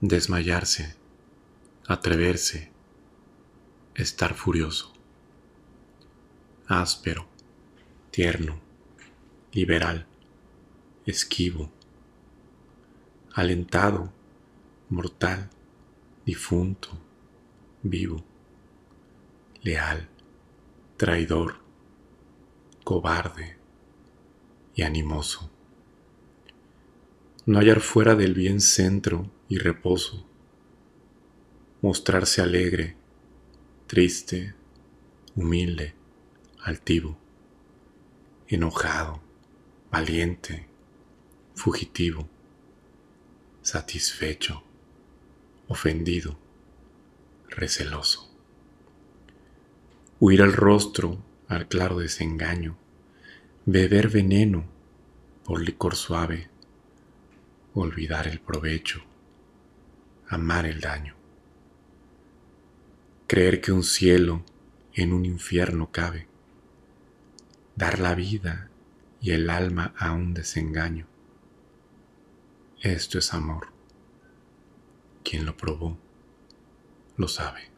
desmayarse, atreverse, estar furioso, áspero, tierno, liberal, esquivo, alentado, mortal, difunto, vivo, leal, traidor, cobarde y animoso. No hallar fuera del bien centro y reposo, mostrarse alegre, triste, humilde, altivo, enojado, valiente, fugitivo, satisfecho, ofendido, receloso. Huir al rostro al claro desengaño, beber veneno por licor suave, olvidar el provecho, amar el daño, creer que un cielo en un infierno cabe, dar la vida y el alma a un desengaño. Esto es amor. Quien lo probó, lo sabe.